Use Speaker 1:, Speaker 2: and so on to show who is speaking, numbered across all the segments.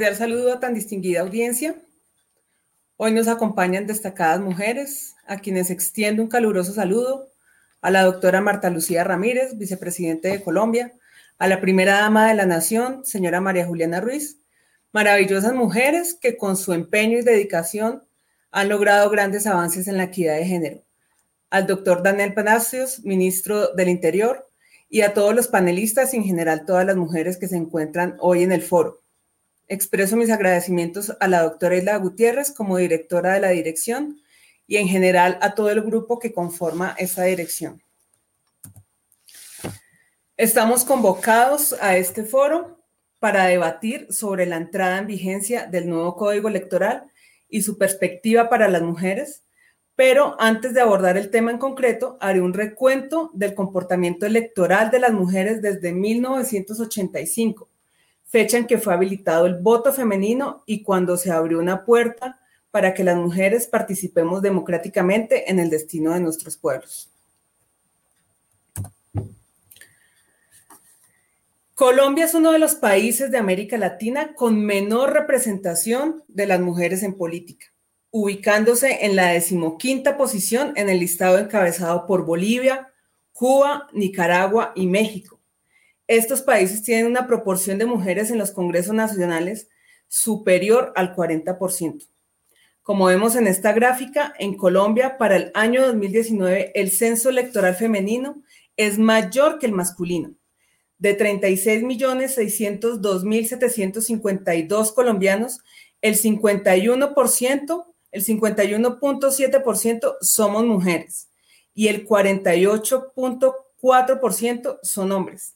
Speaker 1: Cordial saludo a tan distinguida audiencia. Hoy nos acompañan destacadas mujeres, a quienes extiendo un caluroso saludo, a la doctora Marta Lucía Ramírez, vicepresidente de Colombia, a la primera dama de la Nación, señora María Juliana Ruiz, maravillosas mujeres que con su empeño y dedicación han logrado grandes avances en la equidad de género, al doctor Daniel Palacios, ministro del Interior, y a todos los panelistas y en general todas las mujeres que se encuentran hoy en el foro. Expreso mis agradecimientos a la doctora Isla Gutiérrez como directora de la dirección y en general a todo el grupo que conforma esta dirección. Estamos convocados a este foro para debatir sobre la entrada en vigencia del nuevo Código Electoral y su perspectiva para las mujeres, pero antes de abordar el tema en concreto, haré un recuento del comportamiento electoral de las mujeres desde 1985 fecha en que fue habilitado el voto femenino y cuando se abrió una puerta para que las mujeres participemos democráticamente en el destino de nuestros pueblos. Colombia es uno de los países de América Latina con menor representación de las mujeres en política, ubicándose en la decimoquinta posición en el listado encabezado por Bolivia, Cuba, Nicaragua y México estos países tienen una proporción de mujeres en los congresos nacionales superior al 40%. Como vemos en esta gráfica, en Colombia para el año 2019 el censo electoral femenino es mayor que el masculino. De 36.602.752 colombianos, el 51%, el 51.7% somos mujeres y el 48.4% son hombres.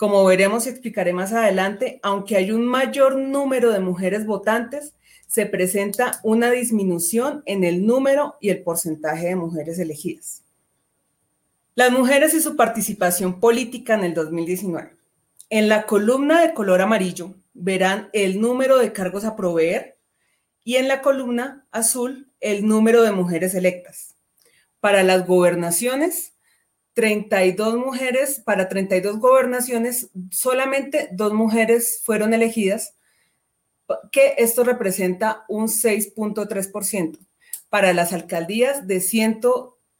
Speaker 1: Como veremos y explicaré más adelante, aunque hay un mayor número de mujeres votantes, se presenta una disminución en el número y el porcentaje de mujeres elegidas. Las mujeres y su participación política en el 2019. En la columna de color amarillo verán el número de cargos a proveer y en la columna azul el número de mujeres electas. Para las gobernaciones, 32 mujeres, para 32 gobernaciones, solamente dos mujeres fueron elegidas, que esto representa un 6.3%. Para las alcaldías de, 100,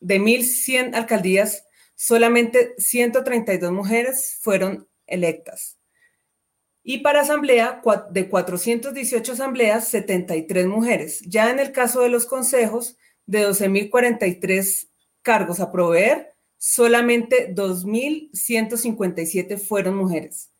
Speaker 1: de 1.100 alcaldías, solamente 132 mujeres fueron electas. Y para asamblea, de 418 asambleas, 73 mujeres. Ya en el caso de los consejos, de 12.043 cargos a proveer, solamente 2.157 fueron mujeres.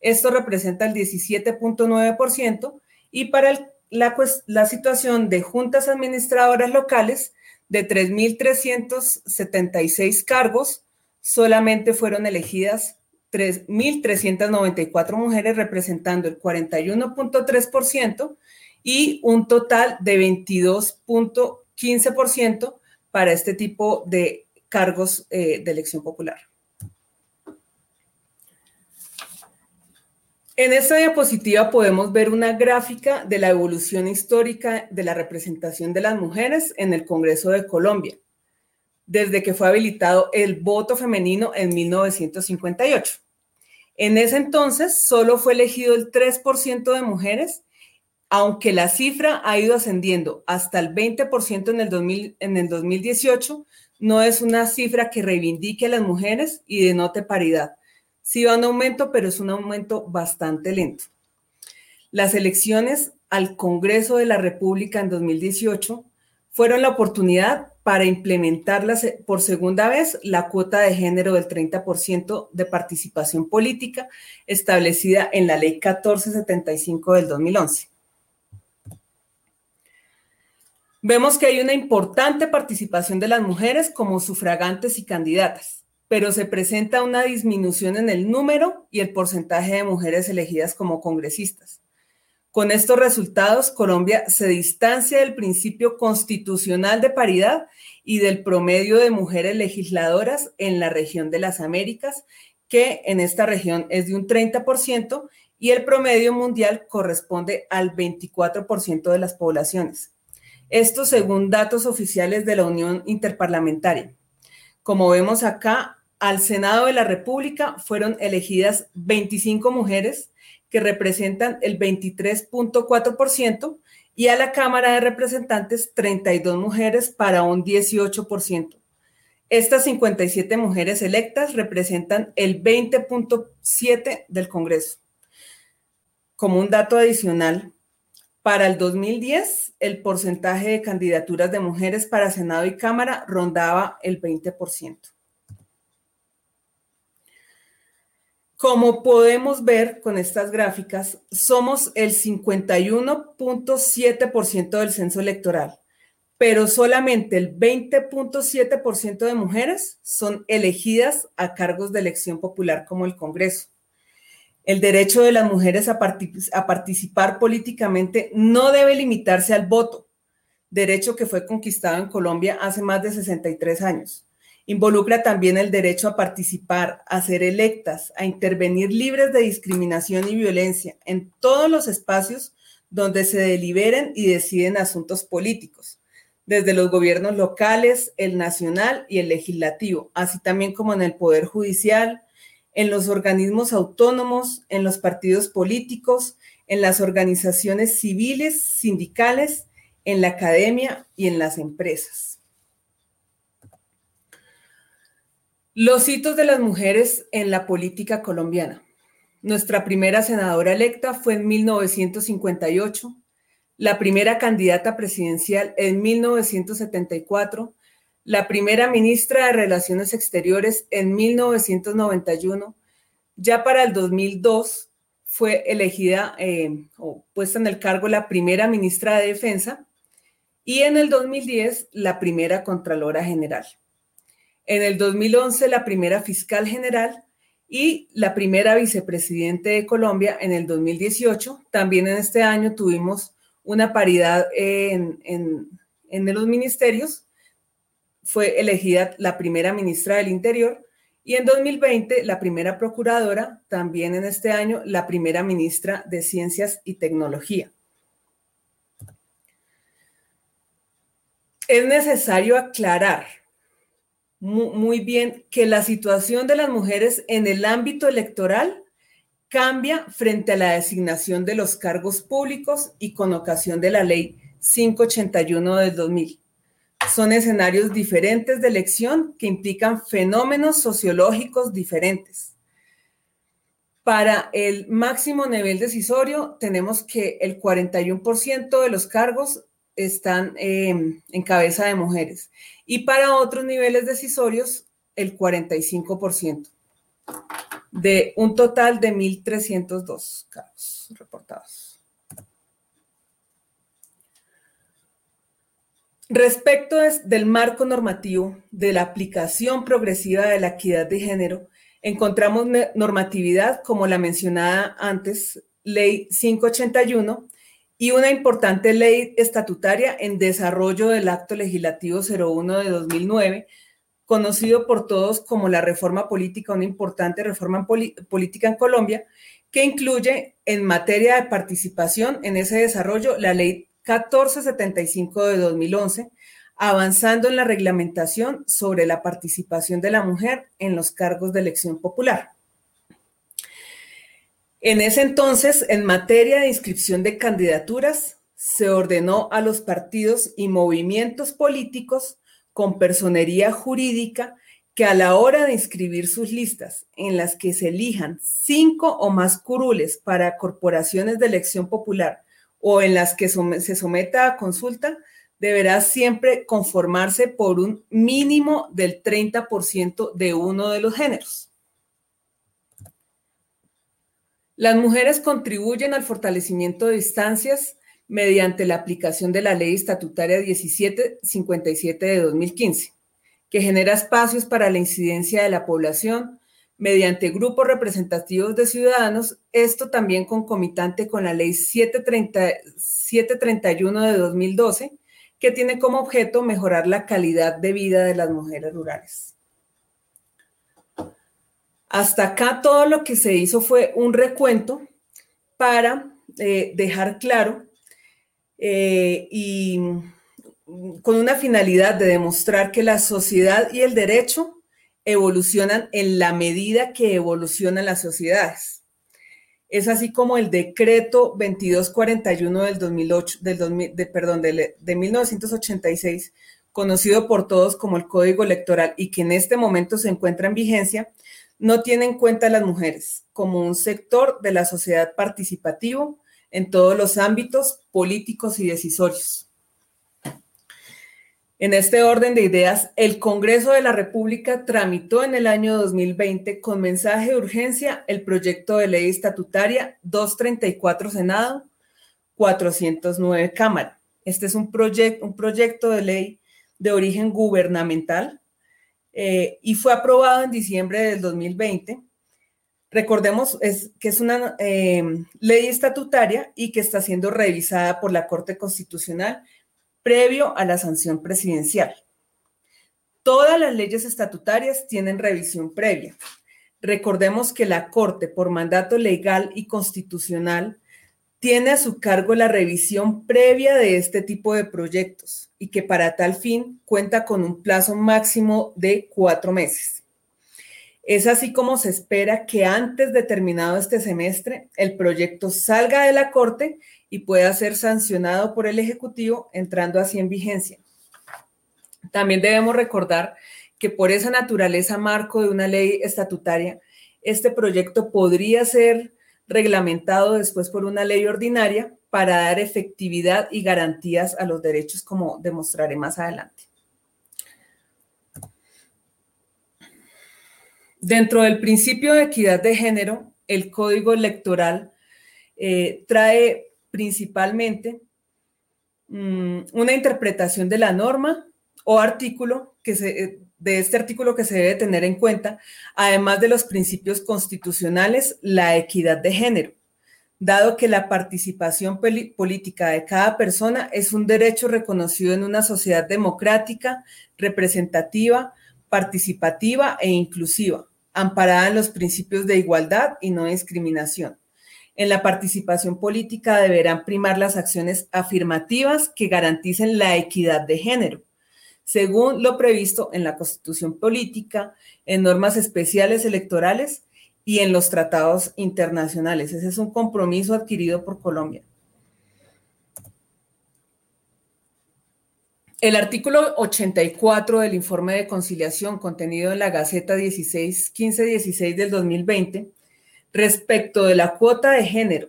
Speaker 1: Esto representa el 17.9% y para la, la situación de juntas administradoras locales, de 3.376 cargos, solamente fueron elegidas 3.394 mujeres, representando el 41.3% y un total de 22.15% para este tipo de cargos eh, de elección popular. En esta diapositiva podemos ver una gráfica de la evolución histórica de la representación de las mujeres en el Congreso de Colombia, desde que fue habilitado el voto femenino en 1958. En ese entonces solo fue elegido el 3% de mujeres, aunque la cifra ha ido ascendiendo hasta el 20% en el, 2000, en el 2018, no es una cifra que reivindique a las mujeres y denote paridad. Sí va un aumento, pero es un aumento bastante lento. Las elecciones al Congreso de la República en 2018 fueron la oportunidad para implementar por segunda vez la cuota de género del 30% de participación política establecida en la Ley 1475 del 2011. Vemos que hay una importante participación de las mujeres como sufragantes y candidatas, pero se presenta una disminución en el número y el porcentaje de mujeres elegidas como congresistas. Con estos resultados, Colombia se distancia del principio constitucional de paridad y del promedio de mujeres legisladoras en la región de las Américas, que en esta región es de un 30% y el promedio mundial corresponde al 24% de las poblaciones. Esto según datos oficiales de la Unión Interparlamentaria. Como vemos acá, al Senado de la República fueron elegidas 25 mujeres, que representan el 23.4%, y a la Cámara de Representantes 32 mujeres para un 18%. Estas 57 mujeres electas representan el 20.7 del Congreso. Como un dato adicional, para el 2010 el porcentaje de candidaturas de mujeres para Senado y Cámara rondaba el 20%. Como podemos ver con estas gráficas, somos el 51.7% del censo electoral, pero solamente el 20.7% de mujeres son elegidas a cargos de elección popular como el Congreso. El derecho de las mujeres a, participar políticamente no debe limitarse al voto, derecho que fue conquistado en Colombia hace más de 63 años. Involucra también el derecho a participar, a ser electas, a intervenir libres de discriminación y violencia en todos los espacios donde se deliberen y deciden asuntos políticos, desde los gobiernos locales, el nacional y el legislativo, así también como en el Poder Judicial, en los organismos autónomos, en los partidos políticos, en las organizaciones civiles, sindicales, en la academia y en las empresas. Los hitos de las mujeres en la política colombiana. Nuestra primera senadora electa fue en 1958, la primera candidata presidencial en 1974, la primera ministra de Relaciones Exteriores en 1991. Ya para el 2002 fue elegida eh, o puesta en el cargo la primera ministra de Defensa y en el 2010 la primera Contralora General en el 2011 la primera fiscal general y la primera vicepresidente de Colombia en el 2018. También en este año tuvimos una paridad en, en los ministerios. Fue elegida la primera ministra del Interior y en 2020 la primera procuradora, también en este año la primera ministra de Ciencias y Tecnología. Es necesario aclarar muy bien que la situación de las mujeres en el ámbito electoral cambia frente a la designación de los cargos públicos y con ocasión de la ley 581 del 2000. Son escenarios diferentes de elección que implican fenómenos sociológicos diferentes. Para el máximo nivel decisorio tenemos que el 41% de los cargos están em, en cabeza de mujeres y para otros niveles decisorios el 45%, de un total de 1.302 casos reportados. Respecto del marco normativo de la aplicación progresiva de la equidad de género, encontramos normatividad como la mencionada antes, Ley 581, y una importante ley estatutaria en desarrollo del Acto Legislativo 01 de 2009, conocido por todos como la reforma política, una importante reforma política en Colombia, que incluye en materia de participación en ese desarrollo la ley 1475 de 2011, avanzando en la reglamentación sobre la participación de la mujer en los cargos de elección popular. En ese entonces, en materia de inscripción de candidaturas, se ordenó a los partidos y movimientos políticos con personería jurídica que a la hora de inscribir sus listas en las que se elijan cinco o más curules para corporaciones de elección popular o en las que se someta a consulta, deberá siempre conformarse por un mínimo del 30% de uno de los géneros. Las mujeres contribuyen al fortalecimiento de instancias mediante la aplicación de la Ley Estatutaria 1757 de 2015, que genera espacios para la incidencia de la población mediante grupos representativos de ciudadanos, esto también concomitante con la Ley 731 de 2012, que tiene como objeto mejorar la calidad de vida de las mujeres rurales. Hasta acá todo lo que se hizo fue un recuento para eh, dejar claro eh, y con una finalidad de demostrar que la sociedad y el derecho evolucionan en la medida que evolucionan las sociedades. es así como el decreto 2241 del 2008, del de, perdón, de, de 1986, conocido por todos como el Código Electoral y que en este momento se encuentra en vigencia, no tiene en cuenta a las mujeres como un sector de la sociedad participativo en todos los ámbitos políticos y decisorios. En este orden de ideas, el Congreso de la República tramitó en el año 2020 con mensaje de urgencia el proyecto de ley estatutaria 234 Senado 409 Cámara. Este es un, un proyecto de ley de origen gubernamental eh, y fue aprobado en diciembre del 2020. Recordemos que es una eh, ley estatutaria y que está siendo revisada por la Corte Constitucional previo a la sanción presidencial. Todas las leyes estatutarias tienen revisión previa. Recordemos que la Corte, por mandato legal y constitucional, tiene a su cargo la revisión previa de este tipo de proyectos y que para tal fin cuenta con un plazo máximo de cuatro meses. Es así como se espera que antes de terminado este semestre el proyecto salga de la Corte y pueda ser sancionado por el Ejecutivo, entrando así en vigencia. También debemos recordar que por esa naturaleza marco de una ley estatutaria, este proyecto podría ser reglamentado después por una ley ordinaria para dar efectividad y garantías a los derechos, como demostraré más adelante. Dentro del principio de equidad de género, el código electoral eh, trae principalmente mm, una interpretación de la norma o artículo que se, eh, de este artículo que se debe tener en cuenta, además de los principios constitucionales, la equidad de género, dado que la participación política de cada persona es un derecho reconocido en una sociedad democrática, representativa, participativa e inclusiva, amparada en los principios de igualdad y no discriminación. En la participación política deberán primar las acciones afirmativas que garanticen la equidad de género, según lo previsto en la Constitución Política, en normas especiales electorales y en los tratados internacionales. Ese es un compromiso adquirido por Colombia. El artículo 84 del informe de conciliación contenido en la Gaceta 16, 1516 del 2020 respecto de la cuota de género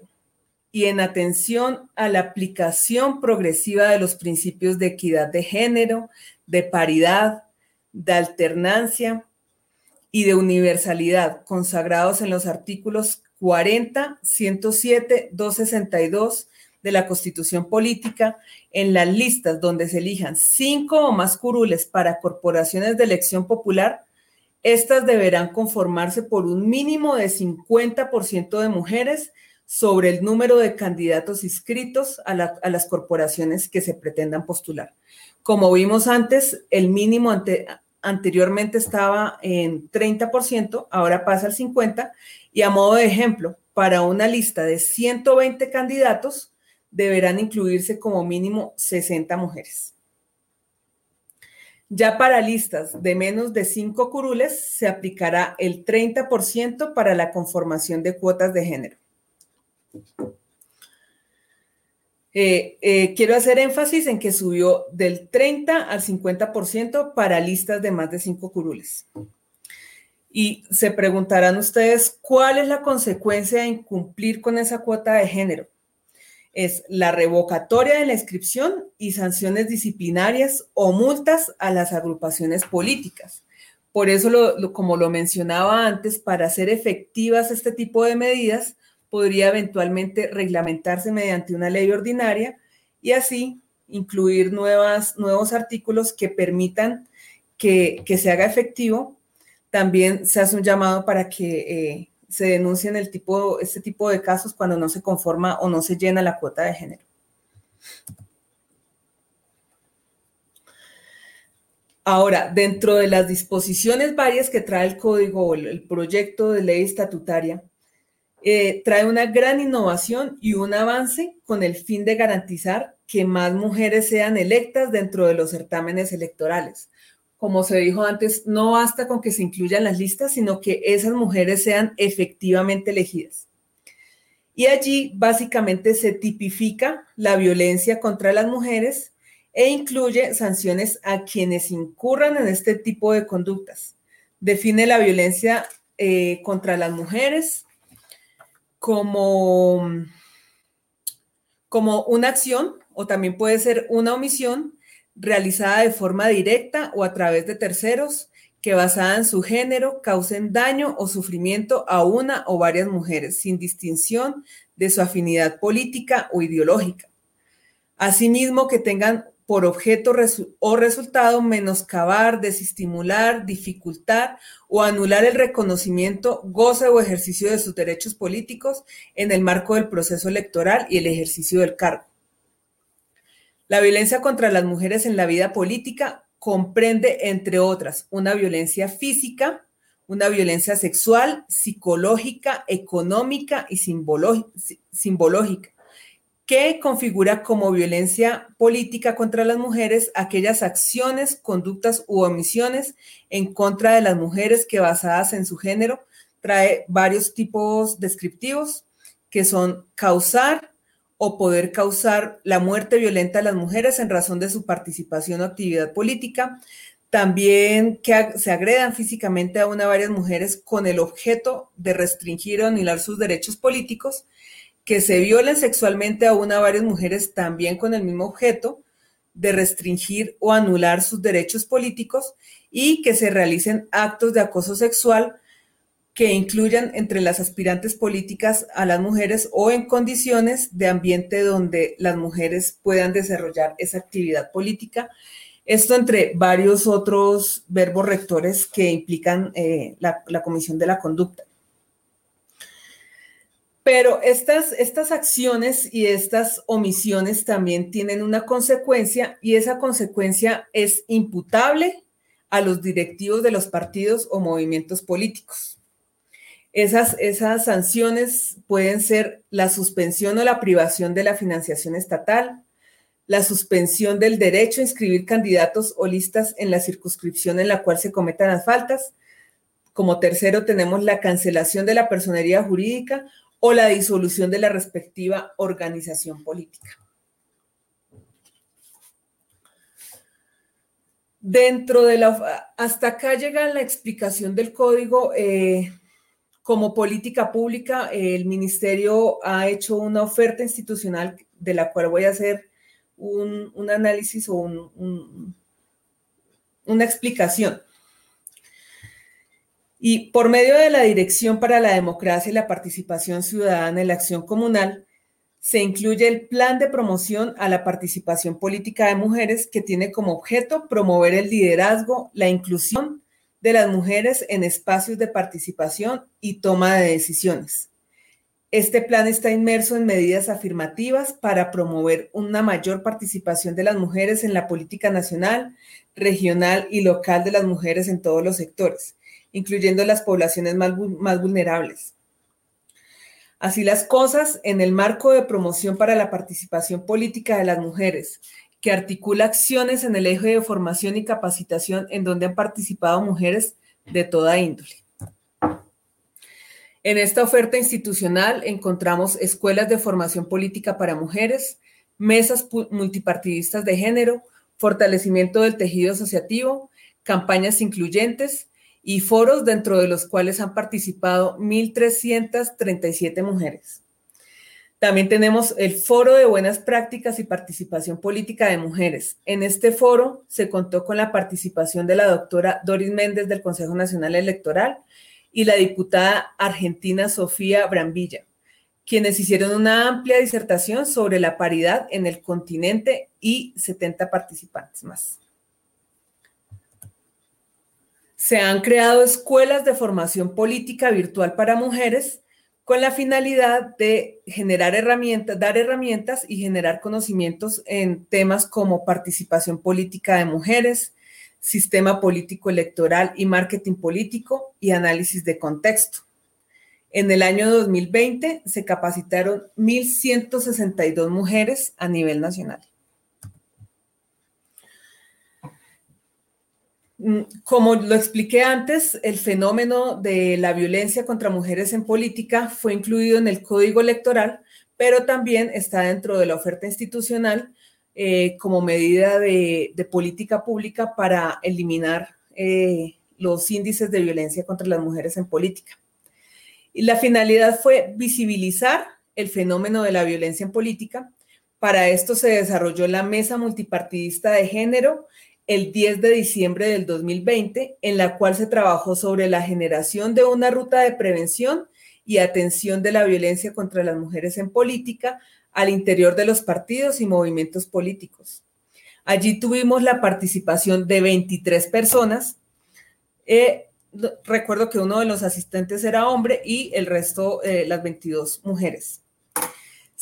Speaker 1: y en atención a la aplicación progresiva de los principios de equidad de género, de paridad, de alternancia y de universalidad consagrados en los artículos 40, 107, 262 de la Constitución Política, en las listas donde se elijan cinco o más curules para corporaciones de elección popular, estas deberán conformarse por un mínimo de 50% de mujeres sobre el número de candidatos inscritos a, las corporaciones que se pretendan postular. Como vimos antes, el mínimo anteriormente estaba en 30%, ahora pasa al 50%, y a modo de ejemplo, para una lista de 120 candidatos, deberán incluirse como mínimo 60 mujeres. Ya para listas de menos de 5 curules se aplicará el 30% para la conformación de cuotas de género. Eh, eh, quiero hacer énfasis en que subió del 30 al 50% para listas de más de 5 curules. Y se preguntarán ustedes, ¿cuál es la consecuencia de incumplir con esa cuota de género? Es la revocatoria de la inscripción y sanciones disciplinarias o multas a las agrupaciones políticas. Por eso, como lo mencionaba antes, para hacer efectivas este tipo de medidas, podría eventualmente reglamentarse mediante una ley ordinaria y así incluir nuevas, nuevos artículos que permitan que, se haga efectivo. También se hace un llamado para que eh, se denuncian el tipo, este tipo de casos cuando no se conforma o no se llena la cuota de género. Ahora, dentro de las disposiciones varias que trae el código o el proyecto de ley estatutaria, eh, trae una gran innovación y un avance con el fin de garantizar que más mujeres sean electas dentro de los certámenes electorales como se dijo antes, no basta con que se incluyan las listas, sino que esas mujeres sean efectivamente elegidas. Y allí básicamente se tipifica la violencia contra las mujeres e incluye sanciones a quienes incurran en este tipo de conductas. Define la violencia eh, contra las mujeres como, como una acción o también puede ser una omisión realizada de forma directa o a través de terceros que basada en su género causen daño o sufrimiento a una o varias mujeres, sin distinción de su afinidad política o ideológica. Asimismo, que tengan por objeto o resultado menoscabar, desestimular, dificultar o anular el reconocimiento, goce o ejercicio de sus derechos políticos en el marco del proceso electoral y el ejercicio del cargo. La violencia contra las mujeres en la vida política comprende, entre otras, una violencia física, una violencia sexual, psicológica, económica y simbológica, que configura como violencia política contra las mujeres aquellas acciones, conductas u omisiones en contra de las mujeres que basadas en su género trae varios tipos descriptivos que son causar, o poder causar la muerte violenta a las mujeres en razón de su participación o actividad política. También que se agredan físicamente a una o varias mujeres con el objeto de restringir o anular sus derechos políticos, que se violen sexualmente a una o varias mujeres también con el mismo objeto de restringir o anular sus derechos políticos y que se realicen actos de acoso sexual que incluyan entre las aspirantes políticas a las mujeres o en condiciones de ambiente donde las mujeres puedan desarrollar esa actividad política. Esto entre varios otros verbos rectores que implican eh, la, comisión de la conducta. Pero estas, estas acciones y estas omisiones también tienen una consecuencia y esa consecuencia es imputable a los directivos de los partidos o movimientos políticos. Esas, esas sanciones pueden ser la suspensión o la privación de la financiación estatal, la suspensión del derecho a inscribir candidatos o listas en la circunscripción en la cual se cometan las faltas. Como tercero tenemos la cancelación de la personería jurídica o la disolución de la respectiva organización política. Dentro de la... Hasta acá llega la explicación del código. Eh, como política pública, el ministerio ha hecho una oferta institucional de la cual voy a hacer un, análisis o una explicación. Y por medio de la Dirección para la Democracia y la Participación Ciudadana en la Acción Comunal, se incluye el Plan de Promoción a la Participación Política de Mujeres que tiene como objeto promover el liderazgo, la inclusión, de las mujeres en espacios de participación y toma de decisiones. Este plan está inmerso en medidas afirmativas para promover una mayor participación de las mujeres en la política nacional, regional y local de las mujeres en todos los sectores, incluyendo las poblaciones más, vulnerables. Así las cosas, en el marco de promoción para la participación política de las mujeres, que articula acciones en el eje de formación y capacitación en donde han participado mujeres de toda índole. En esta oferta institucional encontramos escuelas de formación política para mujeres, mesas multipartidistas de género, fortalecimiento del tejido asociativo, campañas incluyentes y foros dentro de los cuales han participado 1.337 mujeres. También tenemos el Foro de Buenas Prácticas y Participación Política de Mujeres. En este foro se contó con la participación de la doctora Doris Méndez del Consejo Nacional Electoral y la diputada argentina Sofía Brambilla, quienes hicieron una amplia disertación sobre la paridad en el continente y 70 participantes más. Se han creado escuelas de formación política virtual para mujeres con la finalidad de generar herramientas, dar herramientas y generar conocimientos en temas como participación política de mujeres, sistema político electoral y marketing político y análisis de contexto. En el año 2020 se capacitaron 1.162 mujeres a nivel nacional. Como lo expliqué antes, el fenómeno de la violencia contra mujeres en política fue incluido en el código electoral, pero también está dentro de la oferta institucional eh, como medida de, política pública para eliminar eh, los índices de violencia contra las mujeres en política. Y la finalidad fue visibilizar el fenómeno de la violencia en política. Para esto se desarrolló la Mesa Multipartidista de Género el 10 de diciembre del 2020, en la cual se trabajó sobre la generación de una ruta de prevención y atención de la violencia contra las mujeres en política al interior de los partidos y movimientos políticos. Allí tuvimos la participación de 23 personas. Eh, recuerdo que uno de los asistentes era hombre y el resto, eh, las 22 mujeres.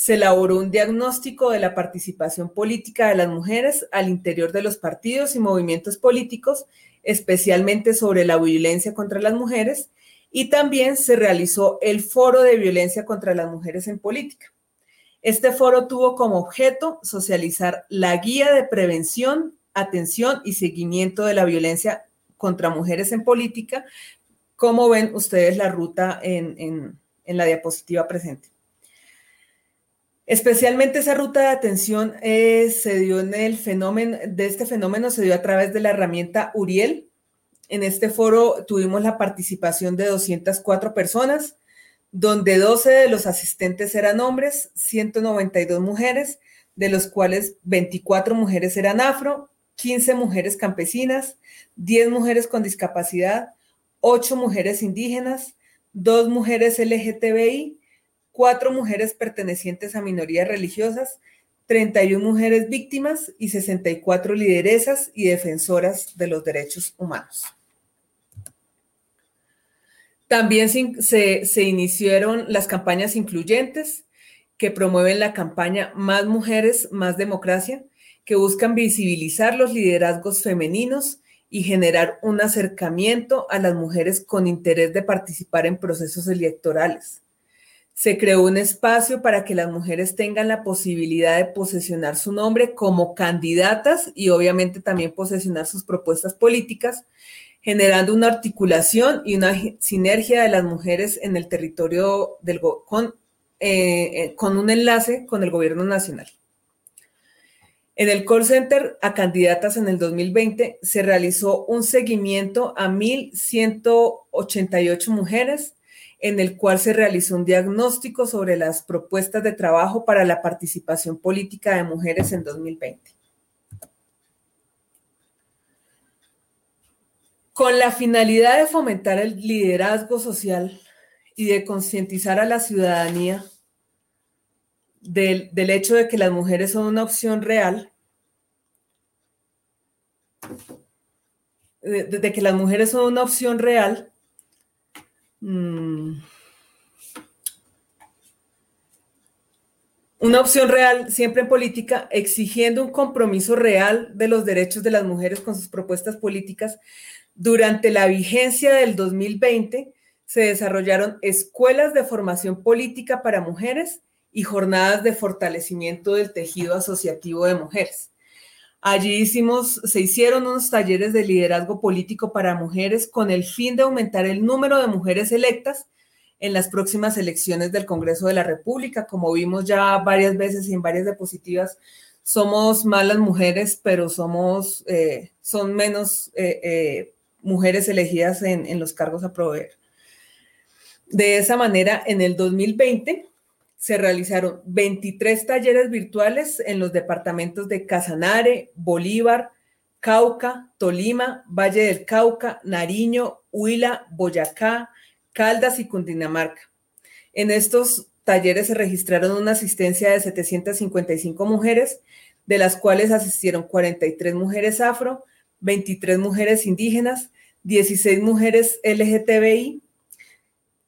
Speaker 1: Se elaboró un diagnóstico de la participación política de las mujeres al interior de los partidos y movimientos políticos, especialmente sobre la violencia contra las mujeres, y también se realizó el Foro de Violencia contra las Mujeres en Política. Este foro tuvo como objeto socializar la guía de prevención, atención y seguimiento de la violencia contra mujeres en política, como ven ustedes la ruta en, la diapositiva presente. Especialmente esa ruta de atención eh, se dio en el fenómeno, de este fenómeno se dio a través de la herramienta Uriel. En este foro tuvimos la participación de 204 personas, donde 12 de los asistentes eran hombres, 192 mujeres, de los cuales 24 mujeres eran afro, 15 mujeres campesinas, 10 mujeres con discapacidad, 8 mujeres indígenas, 2 mujeres LGTBI, 4 mujeres pertenecientes a minorías religiosas, 31 mujeres víctimas y 64 lideresas y defensoras de los derechos humanos. También se, iniciaron las campañas incluyentes que promueven la campaña Más Mujeres, Más Democracia, que buscan visibilizar los liderazgos femeninos y generar un acercamiento a las mujeres con interés de participar en procesos electorales. Se creó un espacio para que las mujeres tengan la posibilidad de posesionar su nombre como candidatas y obviamente también posesionar sus propuestas políticas, generando una articulación y una sinergia de las mujeres en el territorio del con, eh, eh, con un enlace con el gobierno nacional. En el call center a candidatas en el 2020 se realizó un seguimiento a 1.188 mujeres, en el cual se realizó un diagnóstico sobre las propuestas de trabajo para la participación política de mujeres en 2020. Con la finalidad de fomentar el liderazgo social y de concientizar a la ciudadanía del, hecho de que las mujeres son una opción real, de, que las mujeres son una opción real, mm, una opción real siempre en política, exigiendo un compromiso real de los derechos de las mujeres con sus propuestas políticas. Durante la vigencia del 2020 se desarrollaron escuelas de formación política para mujeres y jornadas de fortalecimiento del tejido asociativo de mujeres. Allí hicimos, se hicieron unos talleres de liderazgo político para mujeres con el fin de aumentar el número de mujeres electas en las próximas elecciones del Congreso de la República. Como vimos ya varias veces y en varias diapositivas, somos malas mujeres, pero somos, eh, son menos eh, eh, mujeres elegidas en, en los cargos a proveer. De esa manera, en el 2020 se realizaron 23 talleres virtuales en los departamentos de Casanare, Bolívar, Cauca, Tolima, Valle del Cauca, Nariño, Huila, Boyacá, Caldas y Cundinamarca. En estos talleres se registraron una asistencia de 755 mujeres, de las cuales asistieron 43 mujeres afro, 23 mujeres indígenas, 16 mujeres LGTBI,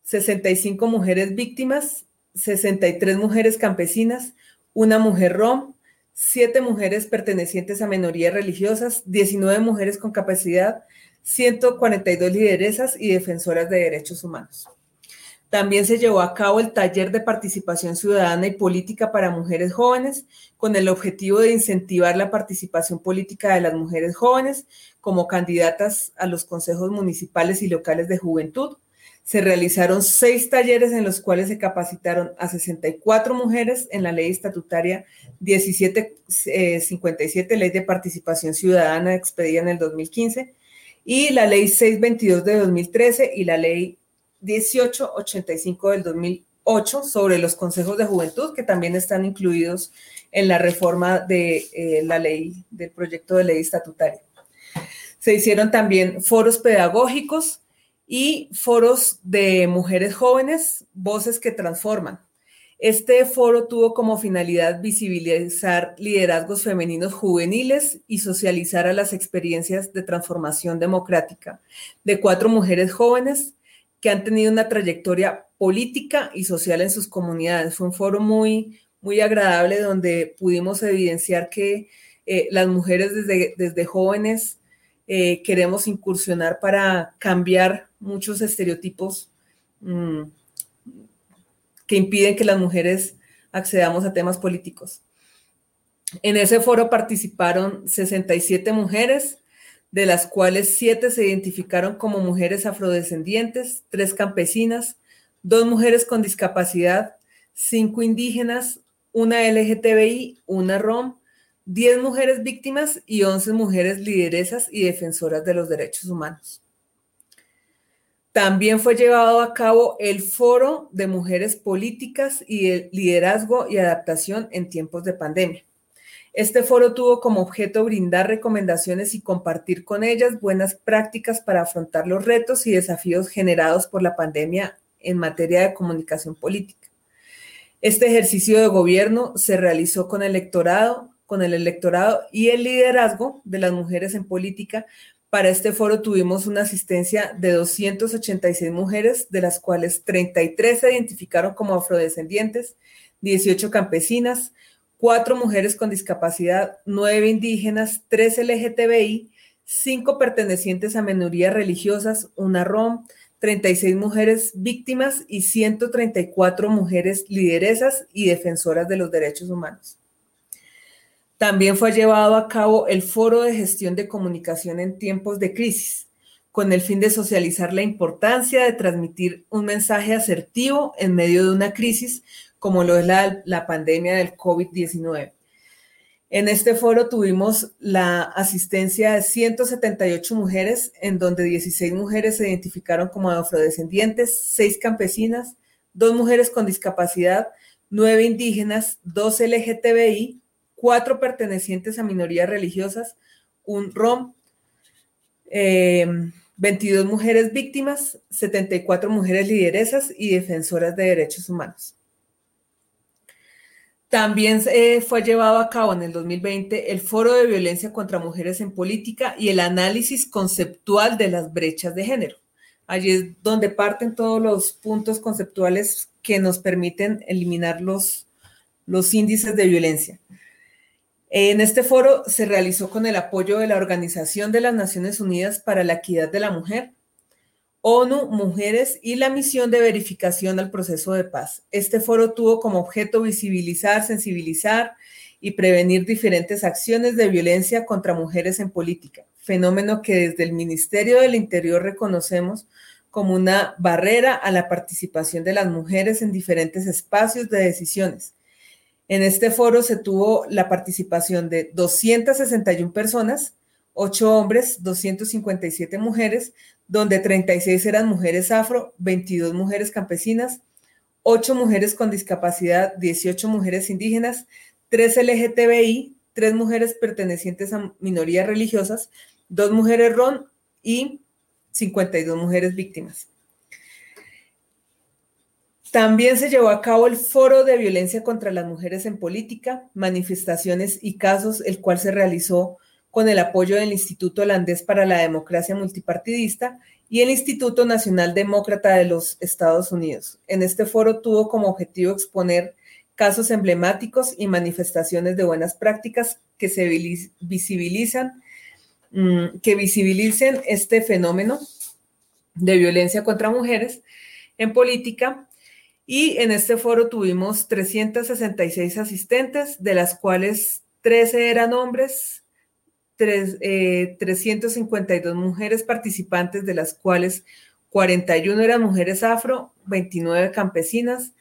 Speaker 1: 65 mujeres víctimas, 63 mujeres campesinas, una mujer rom, 7 mujeres pertenecientes a minorías religiosas, 19 mujeres con capacidad, 142 lideresas y defensoras de derechos humanos. También se llevó a cabo el taller de participación ciudadana y política para mujeres jóvenes, con el objetivo de incentivar la participación política de las mujeres jóvenes como candidatas a los consejos municipales y locales de juventud. Se realizaron seis talleres en los cuales se capacitaron a 64 mujeres en la ley estatutaria 1757, eh, ley de participación ciudadana expedida en el 2015, y la ley 622 de 2013 y la ley 1885 del 2008 sobre los consejos de juventud, que también están incluidos en la reforma de eh, la ley, del proyecto de ley estatutaria. Se hicieron también foros pedagógicos y foros de mujeres jóvenes, voces que transforman. Este foro tuvo como finalidad visibilizar liderazgos femeninos juveniles y socializar a las experiencias de transformación democrática de cuatro mujeres jóvenes que han tenido una trayectoria política y social en sus comunidades. Fue un foro muy, muy agradable donde pudimos evidenciar que eh, las mujeres desde, desde jóvenes eh, queremos incursionar para cambiar muchos estereotipos mm, que impiden que las mujeres accedamos a temas políticos. En ese foro participaron 67 mujeres, de las cuales siete se identificaron como mujeres afrodescendientes, tres campesinas, dos mujeres con discapacidad, cinco indígenas, una LGTBI, una ROM, diez mujeres víctimas y once mujeres lideresas y defensoras de los derechos humanos. También fue llevado a cabo el Foro de Mujeres Políticas y el Liderazgo y Adaptación en tiempos de pandemia. Este foro tuvo como objeto brindar recomendaciones y compartir con ellas buenas prácticas para afrontar los retos y desafíos generados por la pandemia en materia de comunicación política. Este ejercicio de gobierno se realizó con el electorado, con el electorado y el liderazgo de las mujeres en política. Para este foro tuvimos una asistencia de 286 mujeres, de las cuales 33 se identificaron como afrodescendientes, 18 campesinas, cuatro mujeres con discapacidad, nueve indígenas, tres LGTBI, cinco pertenecientes a minorías religiosas, una ROM, 36 mujeres víctimas y 134 mujeres lideresas y defensoras de los derechos humanos. También fue llevado a cabo el Foro de Gestión de Comunicación en tiempos de crisis, con el fin de socializar la importancia de transmitir un mensaje asertivo en medio de una crisis como lo es la, pandemia del COVID-19. En este foro tuvimos la asistencia de 178 mujeres, en donde 16 mujeres se identificaron como afrodescendientes, 6 campesinas, 2 mujeres con discapacidad, 9 indígenas, 2 LGTBI, 4 pertenecientes a minorías religiosas, un ROM, 22 eh, mujeres víctimas, 74 mujeres lideresas y defensoras de derechos humanos. También eh, fue llevado a cabo en el 2020 el Foro de Violencia contra Mujeres en Política y el análisis conceptual de las brechas de género. Allí es donde parten todos los puntos conceptuales que nos permiten eliminar los, los índices de violencia. En este foro se realizó con el apoyo de la Organización de las Naciones Unidas para la Equidad de la Mujer, ONU, Mujeres y la misión de verificación al proceso de paz. Este foro tuvo como objeto visibilizar, sensibilizar y prevenir diferentes acciones de violencia contra mujeres en política, fenómeno que desde el Ministerio del Interior reconocemos como una barrera a la participación de las mujeres en diferentes espacios de decisiones. En este foro se tuvo la participación de 261 personas, 8 hombres, 257 mujeres, donde 36 eran mujeres afro, 22 mujeres campesinas, 8 mujeres con discapacidad, 18 mujeres indígenas, 3 LGTBI, 3 mujeres pertenecientes a minorías religiosas, 2 mujeres RON y 52 mujeres víctimas. También se llevó a cabo el Foro de Violencia contra las Mujeres en Política, Manifestaciones y Casos, el cual se realizó con el apoyo del Instituto Holandés para la Democracia Multipartidista y el Instituto Nacional Demócrata de los Estados Unidos. En este foro tuvo como objetivo exponer casos emblemáticos y manifestaciones de buenas prácticas que se visibilizan, mm, que visibilicen este fenómeno de violencia contra mujeres en política. Y en este foro tuvimos 366 asistentes, de las cuales 13 eran hombres, 352 eh, mujeres participantes, de las cuales 41 eran mujeres afro, 29 campesinas,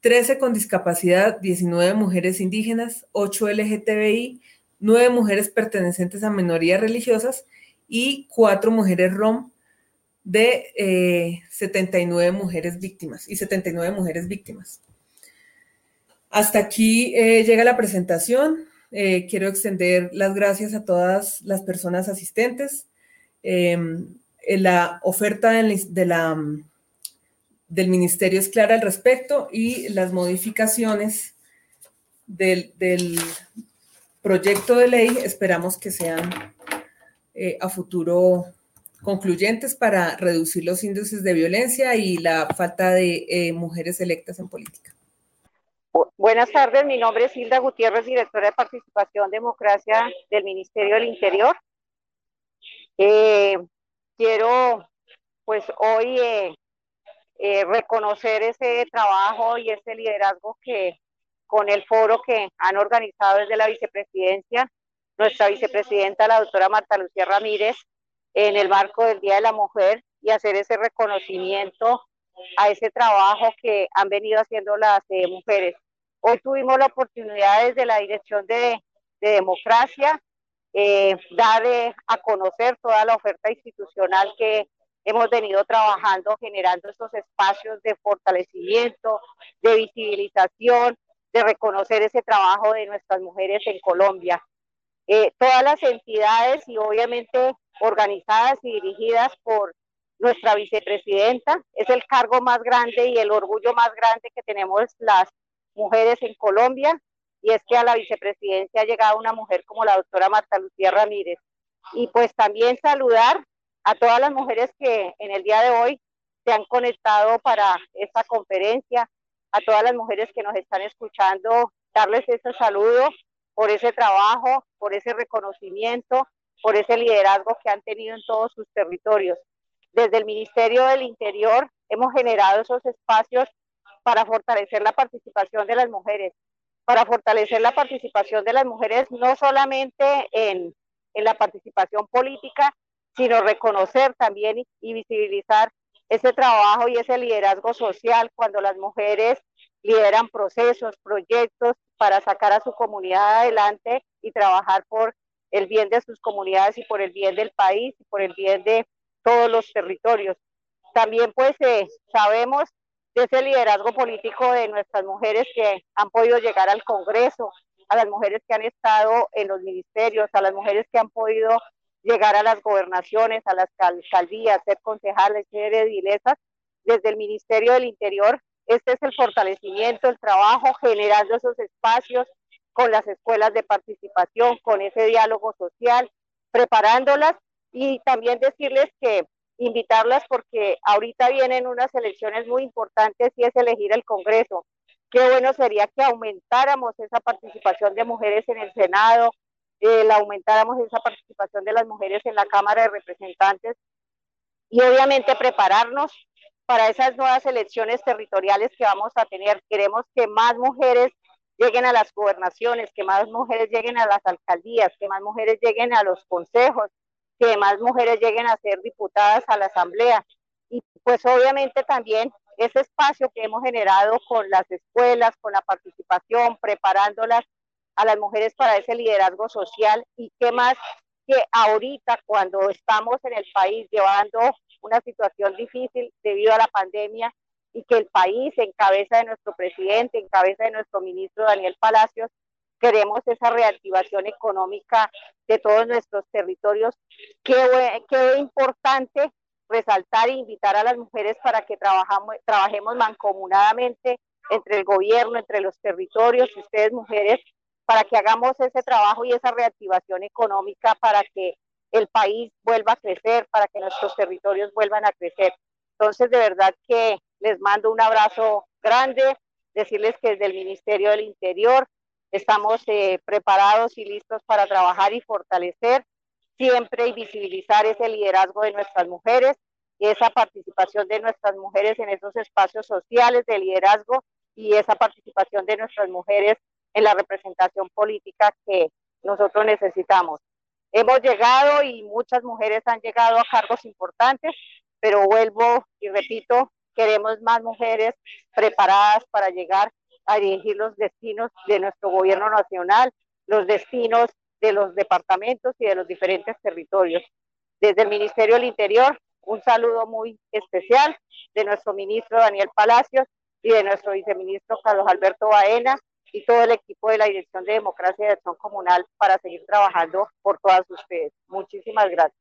Speaker 1: 13 con discapacidad, 19 mujeres indígenas, 8 LGTBI, 9 mujeres pertenecientes a minorías religiosas y 4 mujeres rom de 79 eh, mujeres víctimas y 79 mujeres víctimas. Hasta aquí eh, llega la presentación. Eh, quiero extender las gracias a todas las personas asistentes. Em, la oferta de la, del ministerio es clara al respecto y las modificaciones del, proyecto de ley esperamos que sean a futuro concluyentes para reducir los índices de violencia y la falta de eh, mujeres electas en política.
Speaker 2: Buenas tardes, mi nombre es Hilda Gutiérrez, directora de Participación Democracia del Ministerio del Interior. Eh, quiero, pues hoy, eh, eh, reconocer ese trabajo y ese liderazgo que con el foro que han organizado desde la vicepresidencia, nuestra vicepresidenta, la doctora Marta Lucía Ramírez, en el marco del Día de la Mujer y hacer ese reconocimiento a ese trabajo que han venido haciendo las eh, mujeres. Hoy tuvimos la oportunidad desde la Dirección de, Democracia eh, dar eh, a conocer toda la oferta institucional que hemos venido trabajando, generando estos espacios de fortalecimiento, de visibilización, de reconocer ese trabajo de nuestras mujeres en Colombia. Eh, todas las entidades y obviamente organizadas y dirigidas por nuestra vicepresidenta. Es el cargo más grande y el orgullo más grande que tenemos las mujeres en Colombia y es que a la vicepresidencia ha llegado una mujer como la doctora Marta Lucía Ramírez. Y pues también saludar a todas las mujeres que en el día de hoy se han conectado para esta conferencia, a todas las mujeres que nos están escuchando, darles ese saludo por ese trabajo, por ese reconocimiento, por ese liderazgo que han tenido en todos sus territorios. Desde el Ministerio del Interior hemos generado esos espacios para fortalecer la participación de las mujeres, para fortalecer la participación de las mujeres no solamente en, la participación política, sino reconocer también y visibilizar ese trabajo y ese liderazgo social cuando las mujeres lideran procesos, proyectos para sacar a su comunidad adelante y trabajar por el bien de sus comunidades y por el bien del país y por el bien de todos los territorios. También pues eh, sabemos de ese liderazgo político de nuestras mujeres que han podido llegar al Congreso, a las mujeres que han estado en los ministerios, a las mujeres que han podido llegar a las gobernaciones, a las alcaldías, ser concejales, ser edilesas, desde el Ministerio del Interior. Este es el fortalecimiento, el trabajo, generando esos espacios con las escuelas de participación, con ese diálogo social, preparándolas y también decirles que invitarlas porque ahorita vienen unas elecciones muy importantes y es elegir el Congreso. Qué bueno sería que aumentáramos esa participación de mujeres en el Senado, eh, la aumentáramos esa participación de las mujeres en la Cámara de Representantes y obviamente prepararnos para esas nuevas elecciones territoriales que vamos a tener. Queremos que más mujeres lleguen a las gobernaciones, que más mujeres lleguen a las alcaldías, que más mujeres lleguen a los consejos, que más mujeres lleguen a ser diputadas a la asamblea. Y pues obviamente también ese espacio que hemos generado con las escuelas, con la participación, preparándolas a las mujeres para ese liderazgo social y qué más que ahorita cuando estamos en el país llevando una situación difícil debido a la pandemia y que el país en cabeza de nuestro presidente, en cabeza de nuestro ministro Daniel Palacios, queremos esa reactivación económica de todos nuestros territorios. Qué, qué importante resaltar e invitar a las mujeres para que trabajamos, trabajemos mancomunadamente entre el gobierno, entre los territorios y ustedes mujeres, para que hagamos ese trabajo y esa reactivación económica para que el país vuelva a crecer, para que nuestros territorios vuelvan a crecer. Entonces, de verdad que les mando un abrazo grande, decirles que desde el Ministerio del Interior Estamos eh, preparados y listos para trabajar y fortalecer siempre y visibilizar ese liderazgo de nuestras mujeres esa participación de nuestras mujeres en esos espacios sociales de liderazgo y esa participación de nuestras mujeres en la representación política que nosotros necesitamos. Hemos llegado y muchas mujeres han llegado a cargos importantes, pero vuelvo y repito, queremos más mujeres preparadas para llegar a dirigir los destinos de nuestro gobierno nacional, los destinos de los departamentos y de los diferentes territorios. Desde el Ministerio del Interior, un saludo muy especial de nuestro ministro Daniel Palacios y de nuestro viceministro Carlos Alberto Baena y todo el equipo de la Dirección de Democracia y Acción Comunal para seguir trabajando por todas ustedes. Muchísimas gracias.